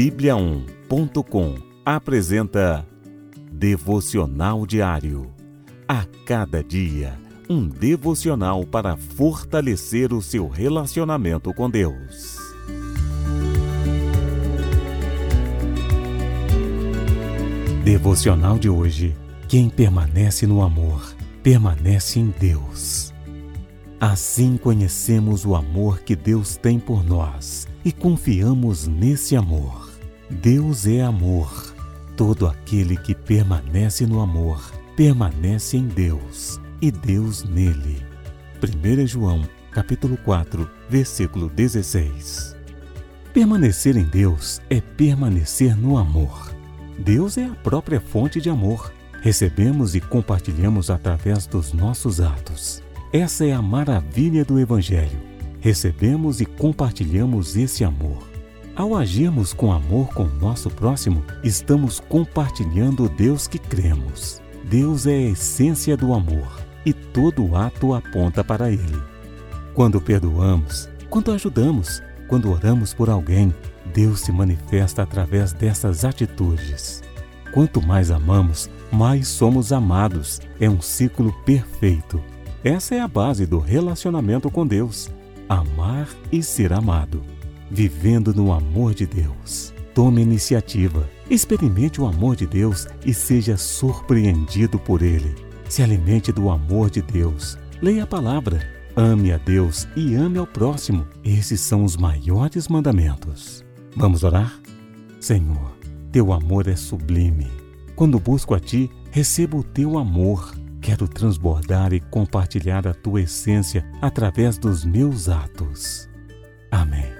Bíblia1.com apresenta Devocional Diário. A cada dia, um devocional para fortalecer o seu relacionamento com Deus. Devocional de hoje. Quem permanece no amor, permanece em Deus. Assim conhecemos o amor que Deus tem por nós e confiamos nesse amor. Deus é amor. Todo aquele que permanece no amor permanece em Deus e Deus nele. 1 João, capítulo 4, versículo 16. Permanecer em Deus é permanecer no amor. Deus é a própria fonte de amor. Recebemos e compartilhamos através dos nossos atos. Essa é a maravilha do Evangelho recebemos e compartilhamos esse amor. Ao agirmos com amor com o nosso próximo, estamos compartilhando o Deus que cremos. Deus é a essência do amor e todo ato aponta para Ele. Quando perdoamos, quando ajudamos, quando oramos por alguém, Deus se manifesta através dessas atitudes. Quanto mais amamos, mais somos amados. É um ciclo perfeito. Essa é a base do relacionamento com Deus amar e ser amado, vivendo no amor de Deus. Tome iniciativa, experimente o amor de Deus e seja surpreendido por ele. Se alimente do amor de Deus. Leia a palavra, ame a Deus e ame ao próximo. Esses são os maiores mandamentos. Vamos orar? Senhor, teu amor é sublime. Quando busco a ti, recebo o teu amor Quero transbordar e compartilhar a tua essência através dos meus atos. Amém.